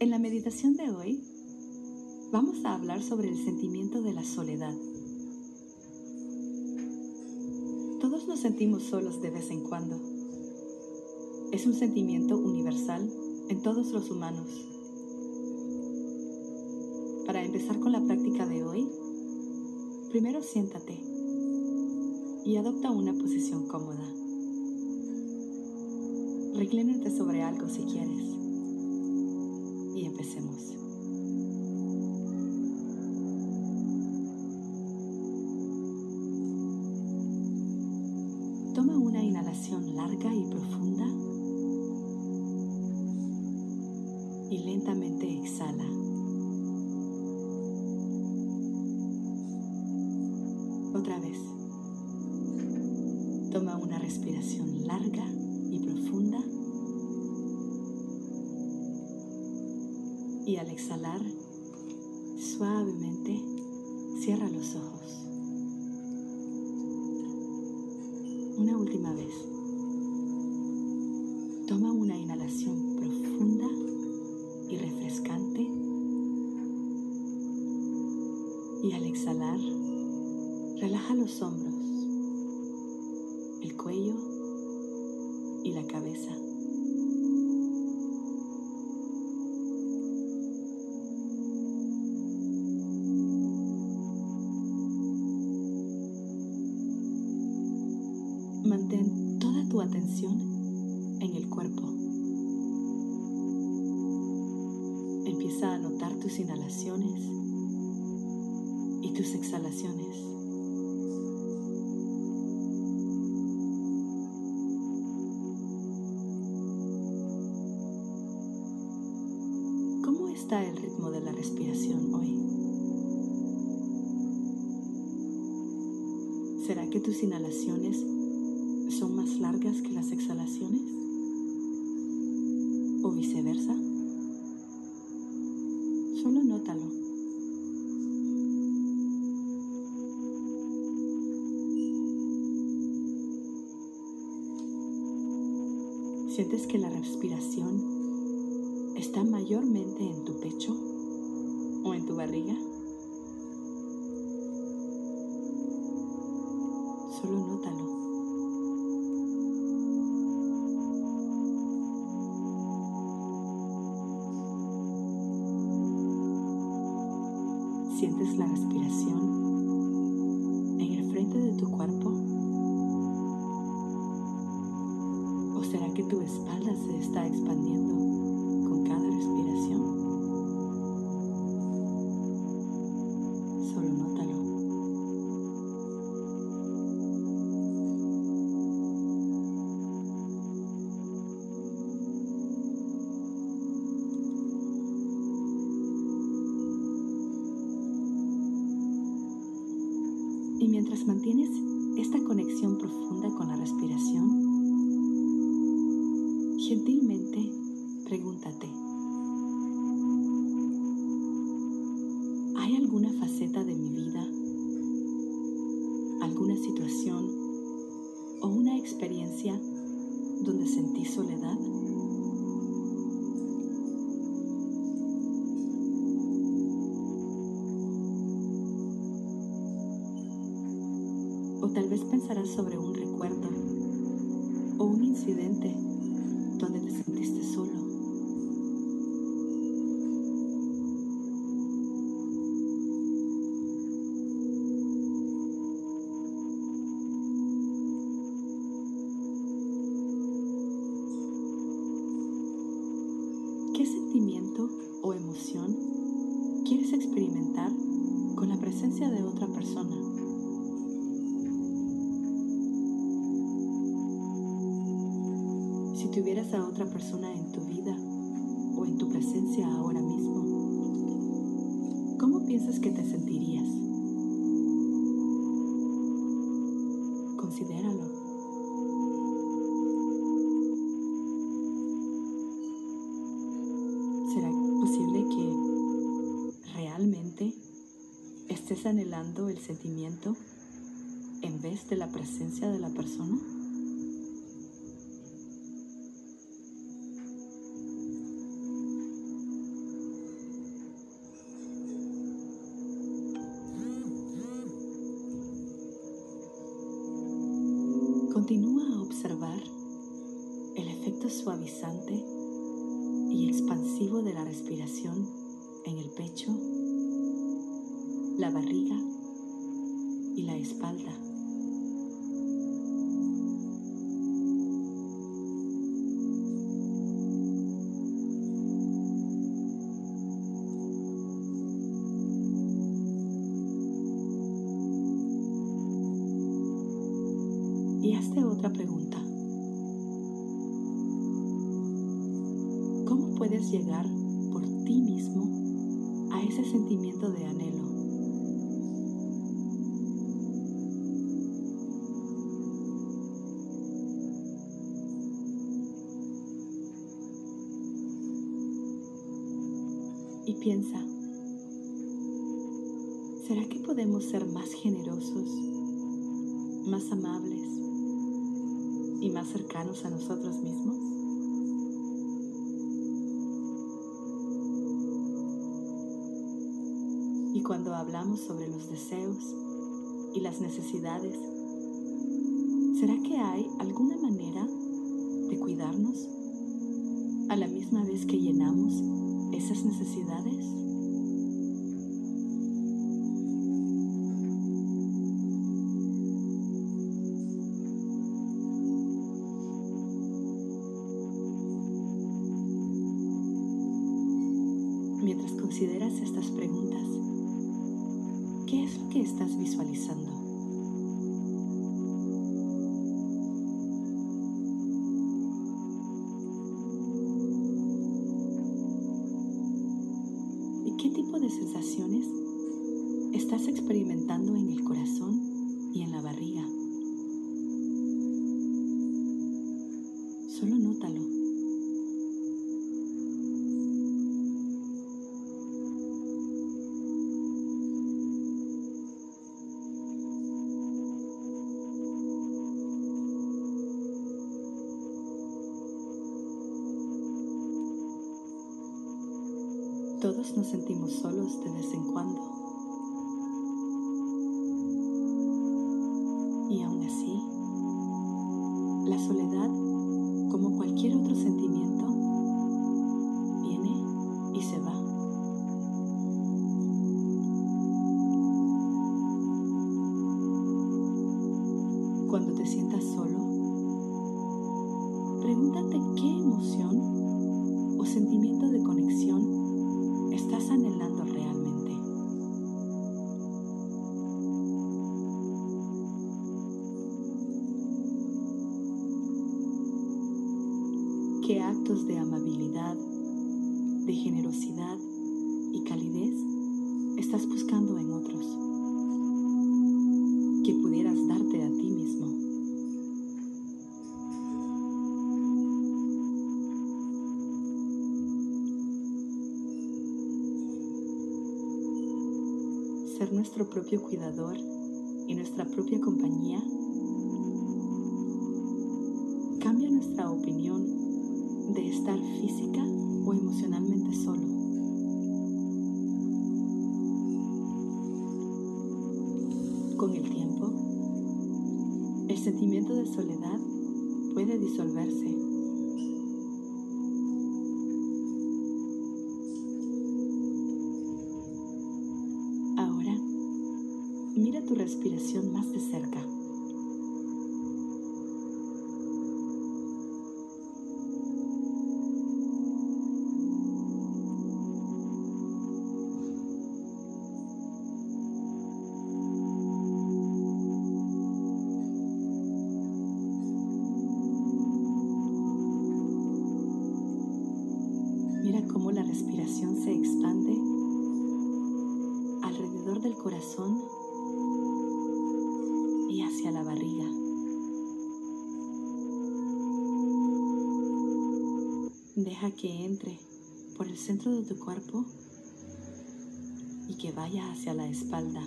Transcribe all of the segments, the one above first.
En la meditación de hoy vamos a hablar sobre el sentimiento de la soledad. Todos nos sentimos solos de vez en cuando. Es un sentimiento universal en todos los humanos. Para empezar con la práctica de hoy, primero siéntate y adopta una posición cómoda. Reclínate sobre algo si quieres empecemos. Toma una inhalación larga y profunda y lentamente exhala. Otra vez. Toma una respiración larga y profunda. Y al exhalar, suavemente cierra los ojos. Una última vez. Toma una inhalación profunda y refrescante. Y al exhalar, relaja los hombros, el cuello y la cabeza. Atención en el cuerpo. Empieza a notar tus inhalaciones y tus exhalaciones. ¿Cómo está el ritmo de la respiración hoy? ¿Será que tus inhalaciones son más largas que las exhalaciones? ¿O viceversa? Solo nótalo. ¿Sientes que la respiración está mayormente en tu pecho o en tu barriga? Solo nótalo. La respiración en el frente de tu cuerpo? ¿O será que tu espalda se está expandiendo con cada respiración? Y mientras mantienes esta conexión profunda con la respiración, gentilmente pregúntate, ¿hay alguna faceta de mi vida, alguna situación o una experiencia donde sentí soledad? O tal vez pensarás sobre un recuerdo o un incidente donde te sentiste solo. ¿Qué sentimiento o emoción quieres experimentar con la presencia de otra persona? Si tuvieras a otra persona en tu vida o en tu presencia ahora mismo, ¿cómo piensas que te sentirías? Considéralo. ¿Será posible que realmente estés anhelando el sentimiento en vez de la presencia de la persona? Observar el efecto suavizante y expansivo de la respiración en el pecho, la barriga y la espalda. Hazte otra pregunta. ¿Cómo puedes llegar por ti mismo a ese sentimiento de anhelo? Y piensa, ¿será que podemos ser más generosos, más amables y más cercanos a nosotros mismos? Y cuando hablamos sobre los deseos y las necesidades, ¿será que hay alguna manera de cuidarnos a la misma vez que llenamos esas necesidades? Mientras consideras estas preguntas, ¿qué es lo que estás visualizando? ¿Y qué tipo de sensaciones estás experimentando en el corazón y en la barriga? Solo nótalo. Nos sentimos solos de vez en cuando. Y aún así, la soledad, como cualquier otro sentimiento, viene y se va. Ser nuestro propio cuidador y nuestra propia compañía cambia nuestra opinión de estar física o emocionalmente solo. Con el tiempo, el sentimiento de soledad puede disolverse respiración más de cerca. Deja que entre por el centro de tu cuerpo y que vaya hacia la espalda.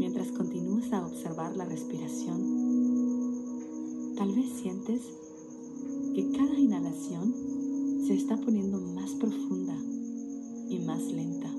Mientras continúas a observar la respiración, Tal vez sientes que cada inhalación se está poniendo más profunda y más lenta.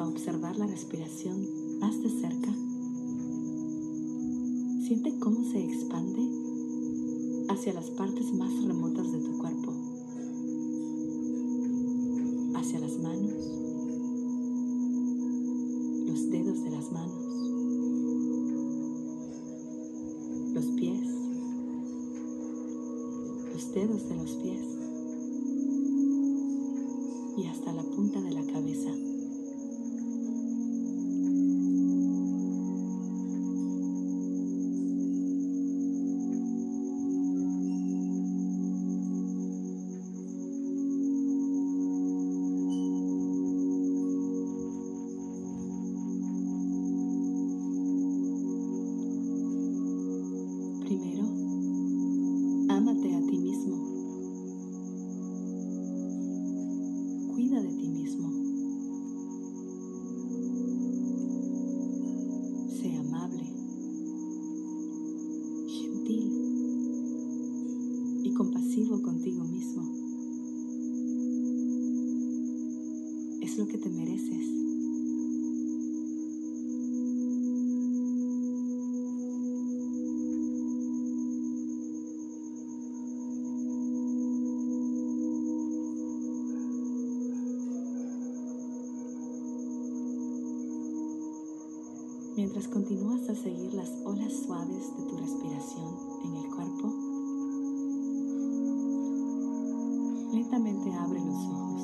A observar la respiración más de cerca, siente cómo se expande hacia las partes más remotas de tu cuerpo, hacia las manos, los dedos de las manos, los pies, los dedos de los pies ámate a ti mismo. Mientras continúas a seguir las olas suaves de tu respiración en el cuerpo, lentamente abre los ojos.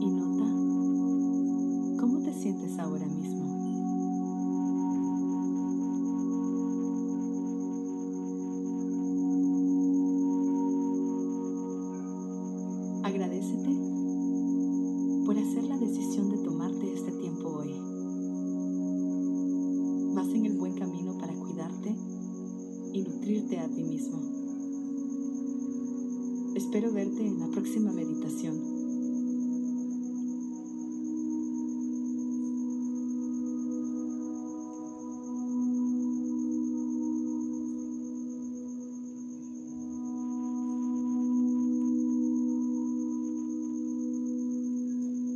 Y nota cómo te sientes ahora mismo. A ti mismo. Espero verte en la próxima meditación.